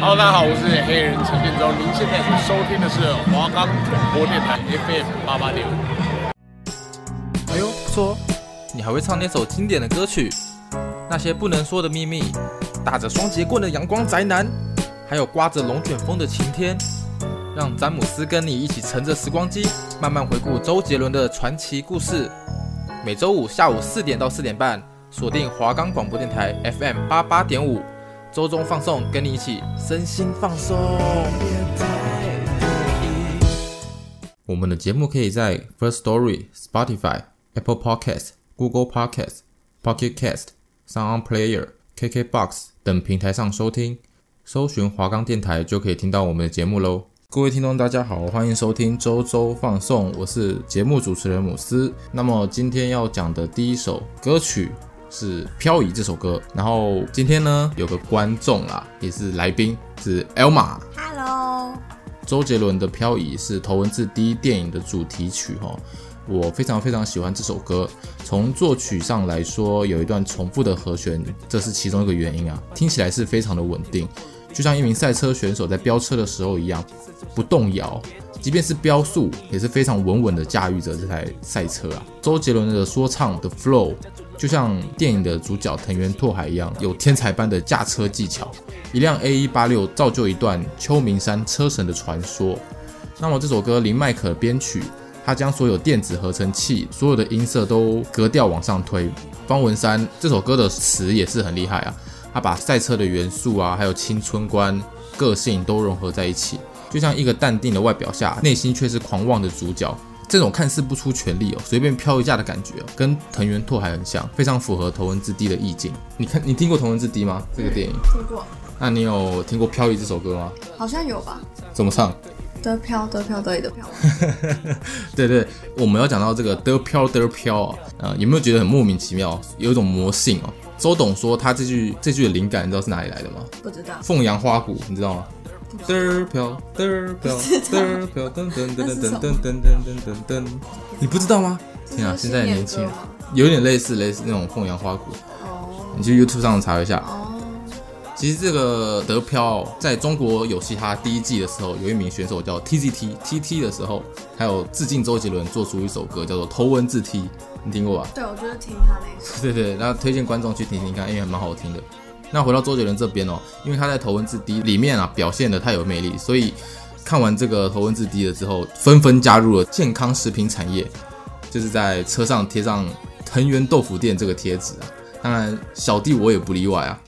好大家好，我是黑人陈建州。您现在所收听的是华冈广播电台 FM 八八点五。哎呦，不错，你还会唱那首经典的歌曲？那些不能说的秘密，打着双节棍的阳光宅男，还有刮着龙卷风的晴天。让詹姆斯跟你一起乘着时光机，慢慢回顾周杰伦的传奇故事。每周五下午四点到四点半，锁定华冈广播电台 FM 八八点五，周中放送，跟你一起身心放松。我们的节目可以在 First Story、Spotify、Apple Podcast、Google Podcast、Pocket Cast、Sound Player、KKBox 等平台上收听，搜寻华冈电台就可以听到我们的节目喽。各位听众，大家好，欢迎收听周周放送，我是节目主持人姆斯。那么今天要讲的第一首歌曲是《漂移》这首歌。然后今天呢，有个观众啦，也是来宾，是 Elma。Hello。周杰伦的《漂移》是头文字 D 电影的主题曲哈，我非常非常喜欢这首歌。从作曲上来说，有一段重复的和弦，这是其中一个原因啊，听起来是非常的稳定。就像一名赛车选手在飙车的时候一样，不动摇，即便是飙速，也是非常稳稳的驾驭着这台赛车啊。周杰伦的说唱的 flow，就像电影的主角藤原拓海一样，有天才般的驾车技巧。一辆 A186 造就一段秋名山车神的传说。那么这首歌林迈可编曲，他将所有电子合成器所有的音色都格调往上推。方文山这首歌的词也是很厉害啊。他把赛车的元素啊，还有青春观、个性都融合在一起，就像一个淡定的外表下，内心却是狂妄的主角。这种看似不出全力哦，随便飘一下的感觉哦，跟藤原拓海很像，非常符合头文字 D 的意境。你看，你听过头文字 D 吗？这个电影听过。那你有听过《漂移》这首歌吗？好像有吧。怎么唱？得飘得飘得意的飘。对对，我们要讲到这个得飘得飘啊，呃，有没有觉得很莫名其妙？有一种魔性哦。周董说他这句这句的灵感，你知道是哪里来的吗？不知道。凤阳花鼓，你知道吗？得飘得飘得飘噔噔噔噔噔噔噔噔噔噔，你不知道吗？天啊，现在的年轻人有点类似类似那种凤阳花鼓。哦。你去 YouTube 上查一下。哦。其实这个德飘在中国有嘻哈第一季的时候，有一名选手叫 TZT TT 的时候，还有致敬周杰伦做出一首歌叫做头文字 T。你听过吧？对，我觉得听他那一首。对对，那推荐观众去听听看，因为还蛮好听的。那回到周杰伦这边哦，因为他在头文字 D 里面啊表现的太有魅力，所以看完这个头文字 D 了之后，纷纷加入了健康食品产业，就是在车上贴上藤原豆腐店这个贴纸啊。当然，小弟我也不例外啊。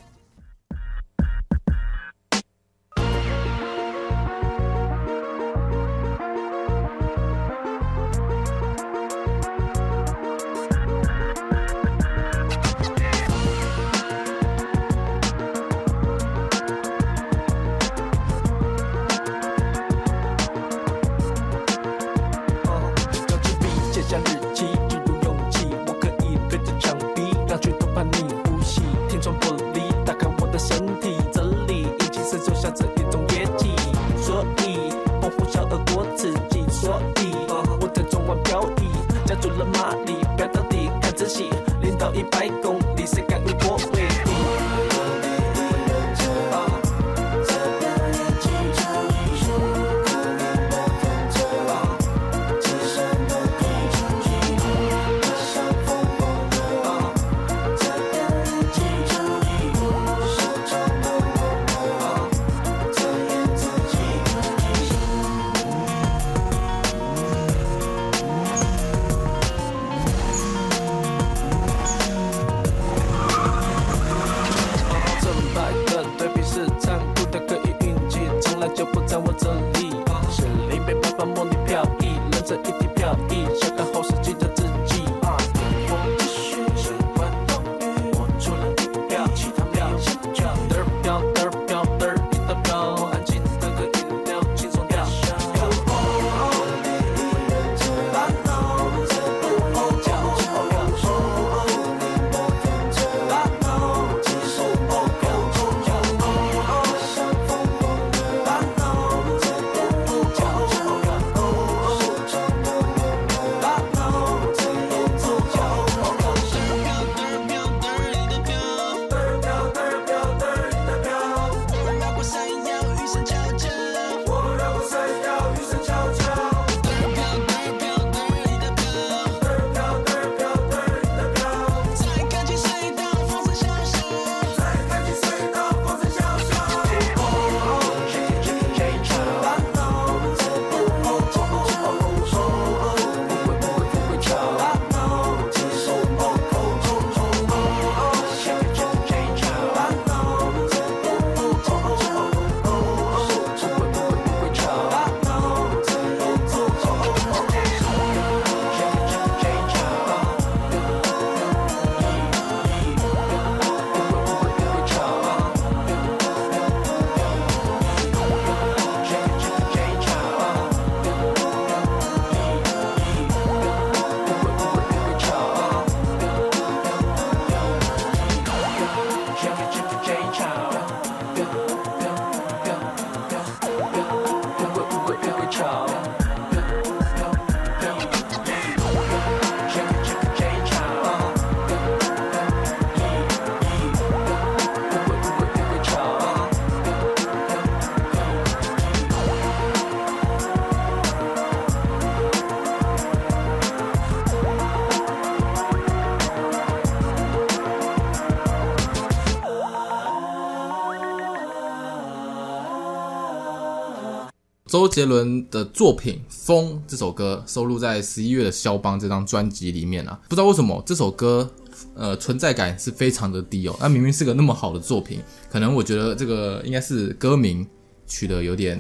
周杰伦的作品《风》这首歌收录在十一月的《肖邦》这张专辑里面啊，不知道为什么这首歌呃存在感是非常的低哦。那明明是个那么好的作品，可能我觉得这个应该是歌名取得有点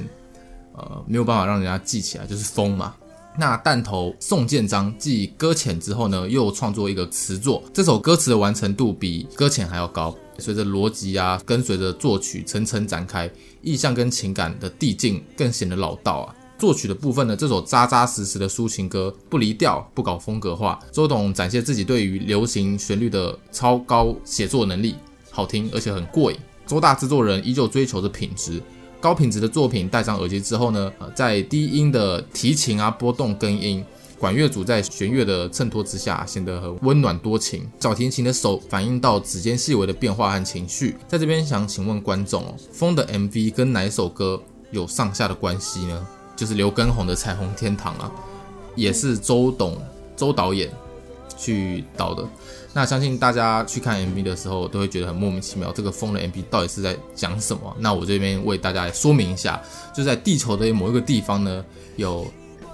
呃没有办法让人家记起来，就是《风》嘛。那弹头宋建章继搁浅之后呢，又创作一个词作，这首歌词的完成度比搁浅还要高。随着逻辑啊，跟随着作曲层层展开，意象跟情感的递进更显得老道啊。作曲的部分呢，这首扎扎实实的抒情歌，不离调，不搞风格化。周董展现自己对于流行旋律的超高写作能力，好听而且很过瘾。周大制作人依旧追求着品质，高品质的作品戴上耳机之后呢，在低音的提琴啊波动根音。管乐组在弦乐的衬托之下，显得很温暖多情。小提琴的手反映到指尖细微的变化和情绪。在这边想请问观众哦，《风》的 MV 跟哪首歌有上下的关系呢？就是刘畊宏的《彩虹天堂》啊，也是周董周导演去导的。那相信大家去看 MV 的时候，都会觉得很莫名其妙，这个《疯》的 MV 到底是在讲什么？那我这边为大家来说明一下，就在地球的某一个地方呢，有。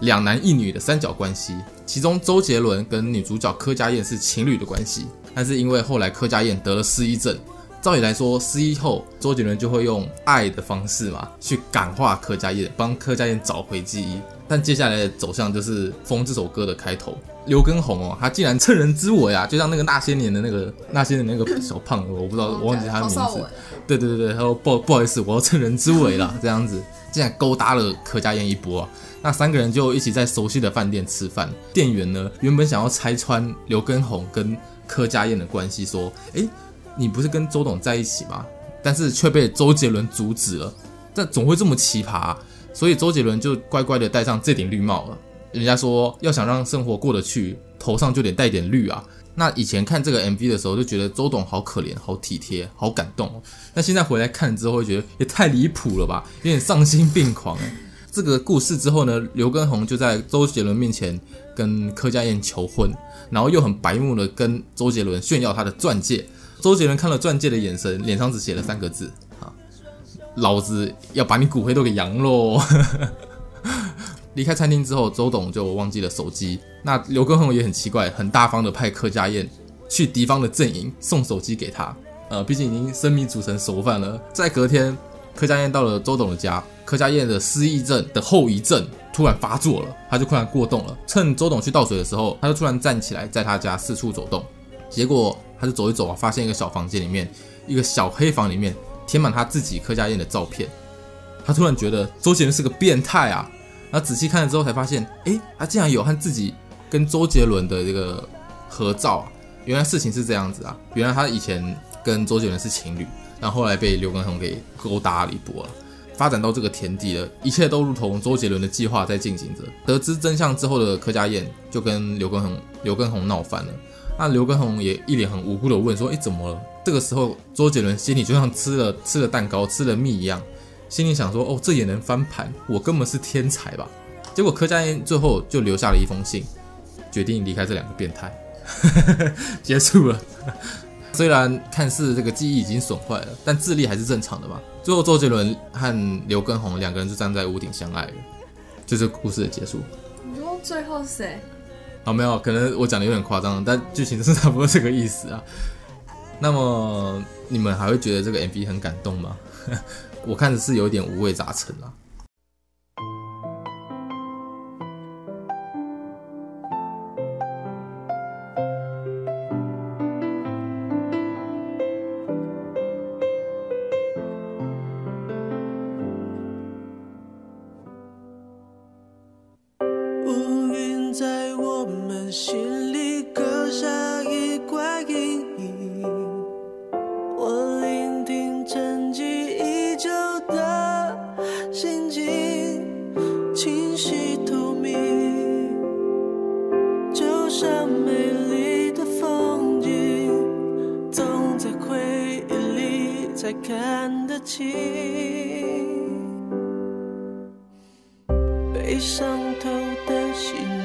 两男一女的三角关系，其中周杰伦跟女主角柯佳燕是情侣的关系，但是因为后来柯佳燕得了失忆症，照理来说失忆后周杰伦就会用爱的方式嘛，去感化柯佳燕，帮柯佳燕找回记忆。但接下来的走向就是《风》这首歌的开头，刘畊宏哦，他竟然趁人之危啊，就像那个那些年的那个那些年的那个小胖子，我不知道，我忘记他的名字。对对对对，他说不不好意思，我要趁人之危了，这样子竟然勾搭了柯佳燕一波啊。那三个人就一起在熟悉的饭店吃饭。店员呢，原本想要拆穿刘畊宏跟柯佳燕的关系，说：“诶，你不是跟周董在一起吗？”但是却被周杰伦阻止了。这总会这么奇葩？所以周杰伦就乖乖的戴上这顶绿帽了。人家说，要想让生活过得去，头上就得带点绿啊。那以前看这个 MV 的时候，就觉得周董好可怜、好体贴、好感动。那现在回来看之后，会觉得也太离谱了吧，有点丧心病狂。这个故事之后呢，刘畊宏就在周杰伦面前跟柯佳嬿求婚，然后又很白目的跟周杰伦炫耀他的钻戒。周杰伦看了钻戒的眼神，脸上只写了三个字：啊，老子要把你骨灰都给扬喽！离开餐厅之后，周董就忘记了手机。那刘畊宏也很奇怪，很大方的派柯佳燕去敌方的阵营送手机给他。呃，毕竟已经生米煮成熟饭了。在隔天，柯佳燕到了周董的家。柯佳燕的失忆症的后遗症突然发作了，他就突然过动了。趁周董去倒水的时候，他就突然站起来，在他家四处走动。结果他就走一走啊，发现一个小房间里面，一个小黑房里面填满他自己柯佳嬿的照片。他突然觉得周杰伦是个变态啊！然后仔细看了之后才发现，诶，他竟然有和自己跟周杰伦的这个合照啊！原来事情是这样子啊！原来他以前跟周杰伦是情侣，然后后来被刘畊宏给勾搭了一波了。发展到这个田地了，一切都如同周杰伦的计划在进行着。得知真相之后的柯佳嬿就跟刘畊宏、刘畊宏闹翻了。那刘畊宏也一脸很无辜的问说：“诶，怎么了？”这个时候，周杰伦心里就像吃了吃了蛋糕、吃了蜜一样，心里想说：“哦，这也能翻盘？我根本是天才吧？” 结果柯佳嬿最后就留下了一封信，决定离开这两个变态，结束了。虽然看似这个记忆已经损坏了，但智力还是正常的嘛。最后，周杰伦和刘畊宏两个人就站在屋顶相爱了，就是故事的结束。你说最后是谁？好，没有，可能我讲的有点夸张，但剧情是差不多这个意思啊。那么你们还会觉得这个 MV 很感动吗？我看的是有点五味杂陈啊。被伤透的心。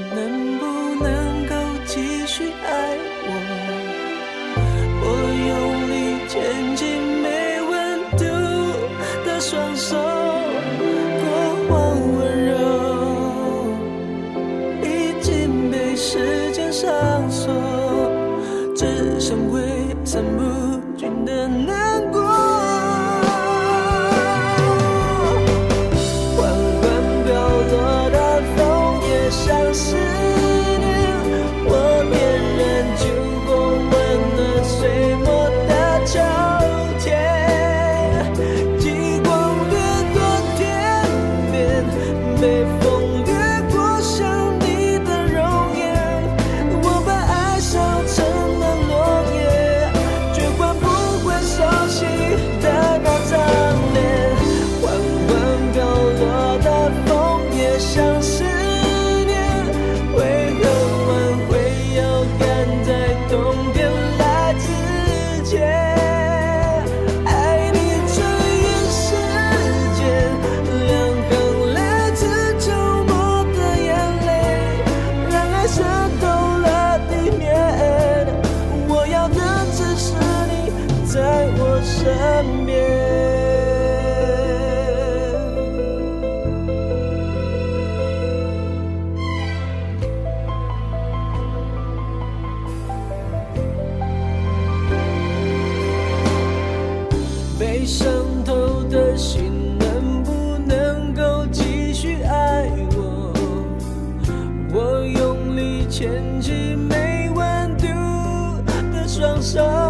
so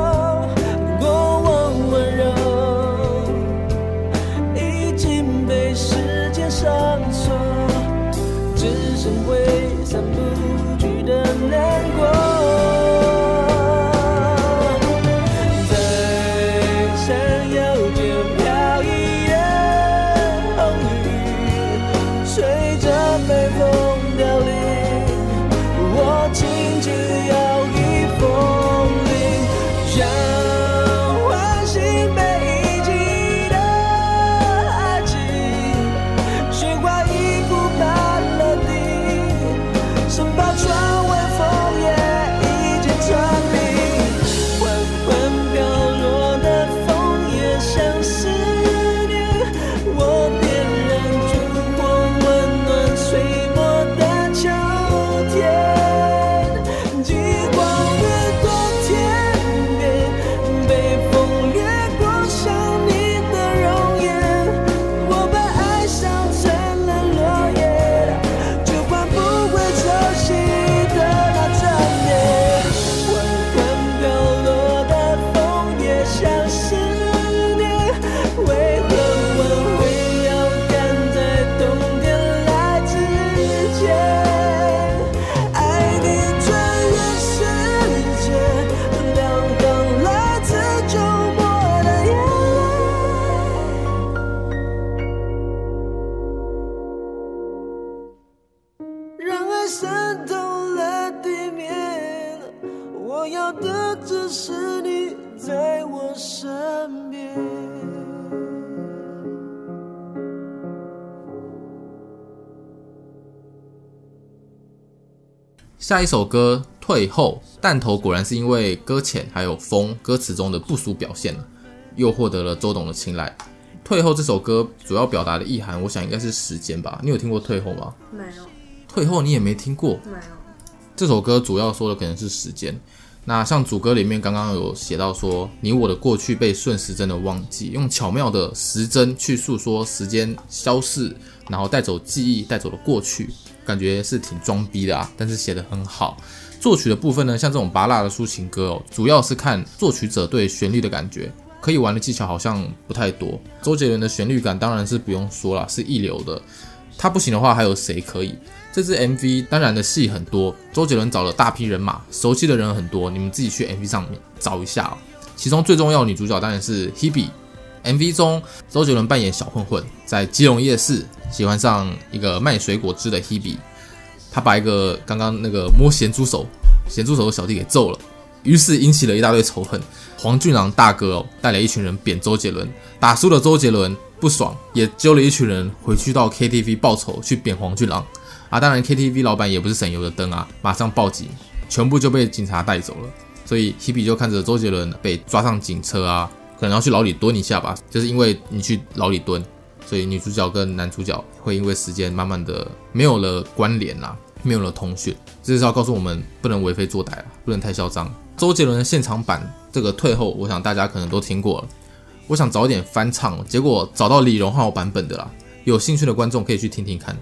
下一首歌《退后》，弹头果然是因为搁浅还有风歌词中的不俗表现，又获得了周董的青睐。《退后》这首歌主要表达的意涵，我想应该是时间吧。你有听过《退后》吗？没有。退后你也没听过？没有。这首歌主要说的可能是时间。那像主歌里面刚刚有写到说，你我的过去被顺时针的忘记，用巧妙的时针去诉说时间消逝，然后带走记忆，带走了过去。感觉是挺装逼的啊，但是写得很好。作曲的部分呢，像这种芭乐的抒情歌哦，主要是看作曲者对旋律的感觉，可以玩的技巧好像不太多。周杰伦的旋律感当然是不用说了，是一流的。他不行的话，还有谁可以？这支 MV 当然的戏很多，周杰伦找了大批人马，熟悉的人很多，你们自己去 MV 上面找一下哦。其中最重要的女主角当然是 Hebe。MV 中，周杰伦扮演小混混，在基隆夜市喜欢上一个卖水果汁的 Hebe，他把一个刚刚那个摸咸猪手、咸猪手的小弟给揍了，于是引起了一大堆仇恨。黄俊郎大哥哦，带来一群人扁周杰伦，打输了周杰伦不爽，也揪了一群人回去到 KTV 报仇，去扁黄俊郎。啊，当然 KTV 老板也不是省油的灯啊，马上报警，全部就被警察带走了。所以 Hebe 就看着周杰伦被抓上警车啊，可能要去牢里蹲一下吧。就是因为你去牢里蹲，所以女主角跟男主角会因为时间慢慢的没有了关联啦，没有了通讯。这是要告诉我们，不能为非作歹啊，不能太嚣张。周杰伦的现场版这个退后，我想大家可能都听过了。我想找点翻唱，结果找到李荣浩版本的啦。有兴趣的观众可以去听听看。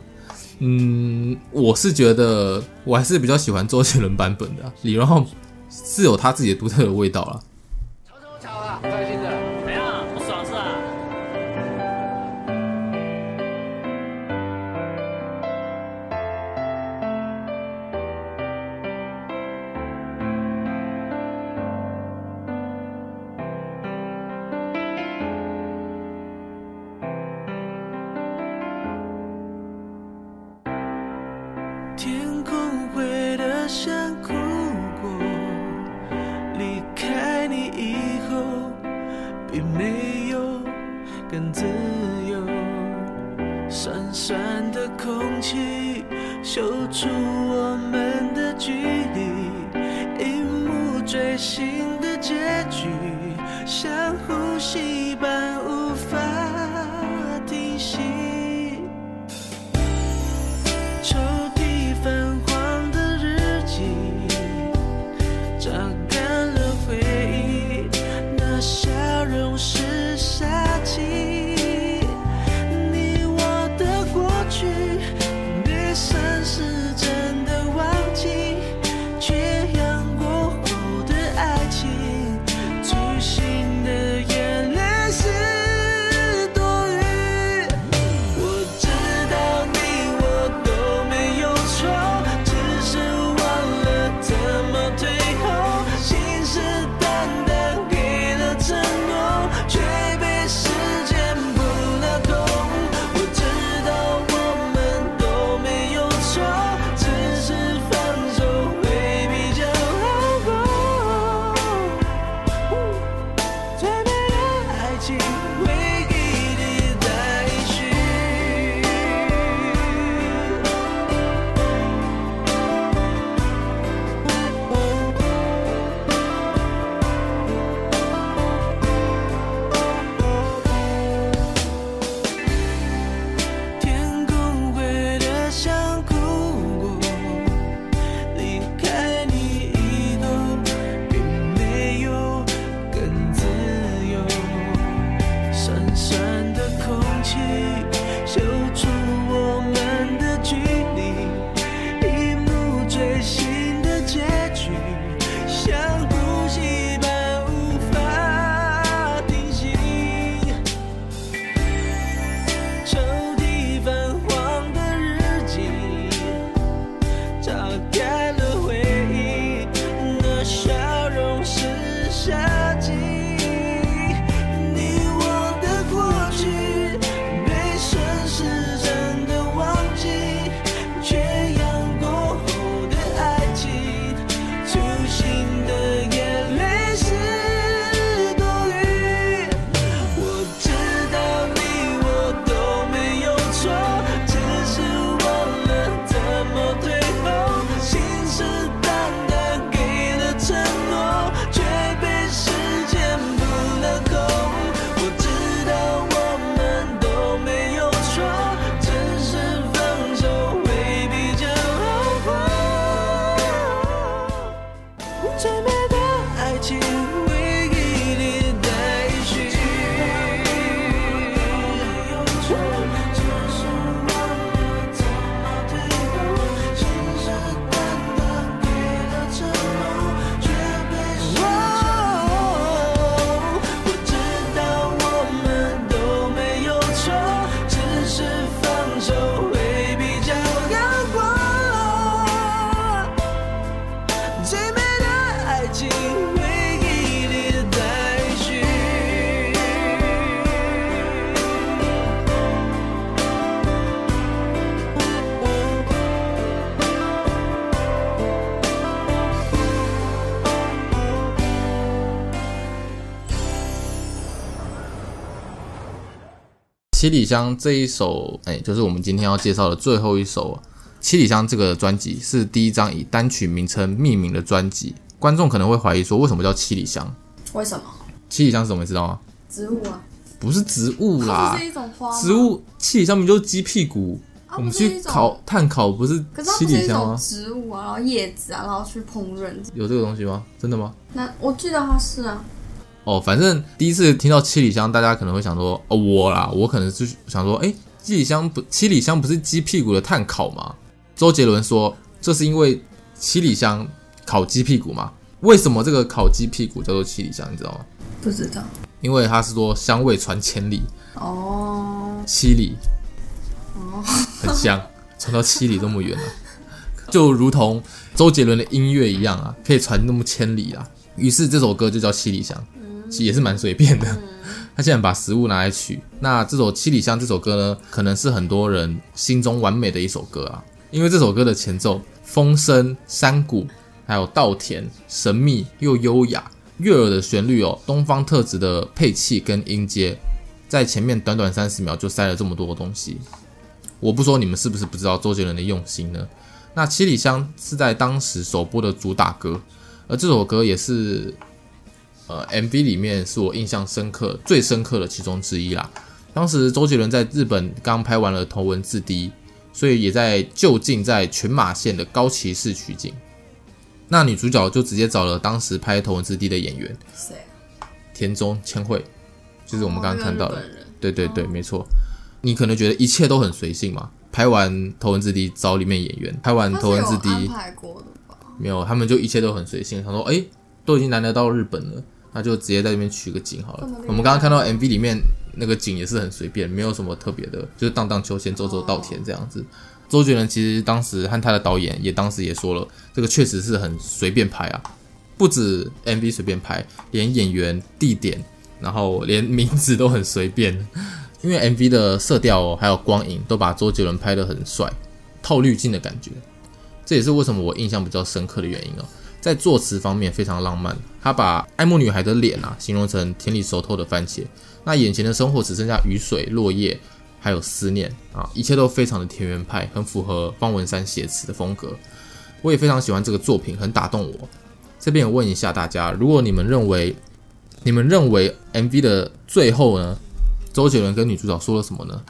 嗯，我是觉得我还是比较喜欢周杰伦版本的，李荣浩是有他自己的独特的味道啦。里香这一首，哎，就是我们今天要介绍的最后一首。七里香这个专辑是第一张以单曲名称命名的专辑。观众可能会怀疑说，为什么叫七里香？为什么？七里香是什么？你知道吗？植物啊，不是植物啦，是一种花。植物七里香不就是鸡屁股。啊、我们去烤碳烤不是七里香吗？植物啊，然后叶子啊，然后去烹饪。有这个东西吗？真的吗？那我记得它是啊。哦，反正第一次听到七里香，大家可能会想说，哦，我啦，我可能是想说，哎，七里香不，七里香不是鸡屁股的炭烤吗？周杰伦说，这是因为七里香烤鸡屁股吗？为什么这个烤鸡屁股叫做七里香？你知道吗？不知道。因为他是说香味传千里。哦。七里。哦，很香，传到七里这么远了，就如同周杰伦的音乐一样啊，可以传那么千里啊。于是这首歌就叫七里香，也是蛮随便的。他现在把食物拿来取，那这首七里香这首歌呢，可能是很多人心中完美的一首歌啊，因为这首歌的前奏风声、山谷，还有稻田，神秘又优雅，悦耳的旋律哦，东方特质的配器跟音阶，在前面短短三十秒就塞了这么多东西。我不说你们是不是不知道周杰伦的用心呢？那七里香是在当时首播的主打歌，而这首歌也是呃 MV 里面是我印象深刻、最深刻的其中之一啦。当时周杰伦在日本刚拍完了《头文字 D》，所以也在就近在群马县的高崎市取景。那女主角就直接找了当时拍《头文字 D》的演员，谁？田中千惠，就是我们刚刚看到的。对对对，没错。你可能觉得一切都很随性嘛？拍完《头文字 D》找里面演员，拍完《头文字 D》没有，他们就一切都很随性。他说：“哎，都已经难得到日本了，那就直接在这边取个景好了。”我们刚刚看到 MV 里面那个景也是很随便，没有什么特别的，就是荡荡秋千、走走稻田这样子。周杰伦其实当时和他的导演也当时也说了，这个确实是很随便拍啊，不止 MV 随便拍，连演员、地点，然后连名字都很随便。因为 MV 的色调哦，还有光影都把周杰伦拍得很帅，套滤镜的感觉，这也是为什么我印象比较深刻的原因哦。在作词方面非常浪漫，他把爱慕女孩的脸啊形容成田里熟透的番茄，那眼前的生活只剩下雨水、落叶，还有思念啊，一切都非常的田园派，很符合方文山写词的风格。我也非常喜欢这个作品，很打动我。这边我问一下大家，如果你们认为，你们认为 MV 的最后呢？周杰伦跟女主角说了什么呢？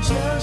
Just.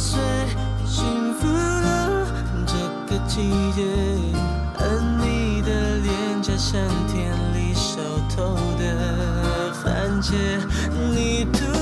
随幸福了这个季节而你的脸颊像田里熟透的番茄你突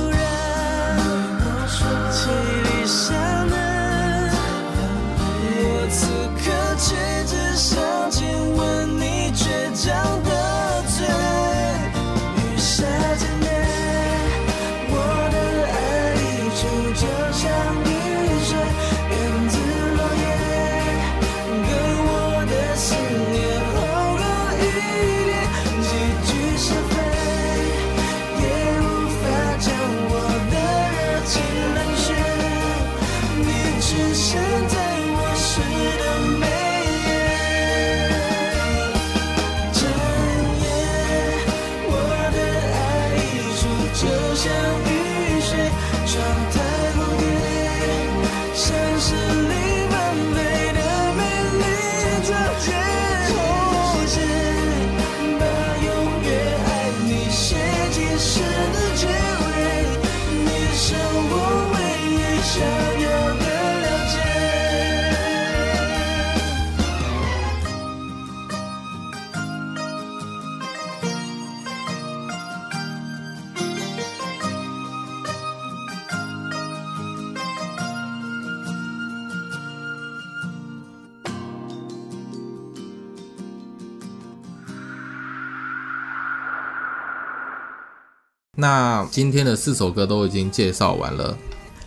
那今天的四首歌都已经介绍完了，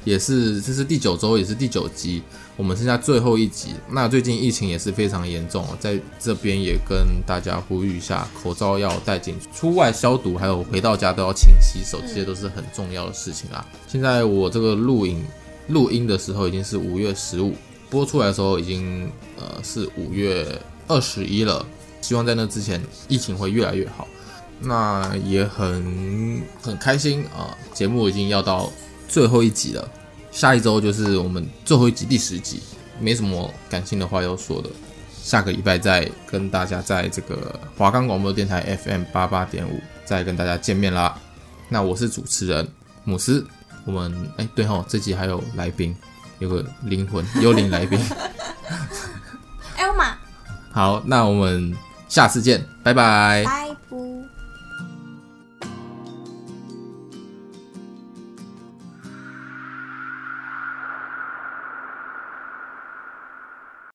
也是这是第九周，也是第九集，我们剩下最后一集。那最近疫情也是非常严重，在这边也跟大家呼吁一下，口罩要戴紧，出外消毒，还有回到家都要勤洗手，这些都是很重要的事情啊。现在我这个录影录音的时候已经是五月十五，播出来的时候已经呃是五月二十一了，希望在那之前疫情会越来越好。那也很很开心啊！节目已经要到最后一集了，下一周就是我们最后一集第十集，没什么感性的话要说的，下个礼拜再跟大家在这个华冈广播电台 FM 八八点五再跟大家见面啦。那我是主持人姆斯，我们哎对吼，这集还有来宾，有个灵魂幽灵来宾，Elma，好，那我们下次见，拜拜。拜。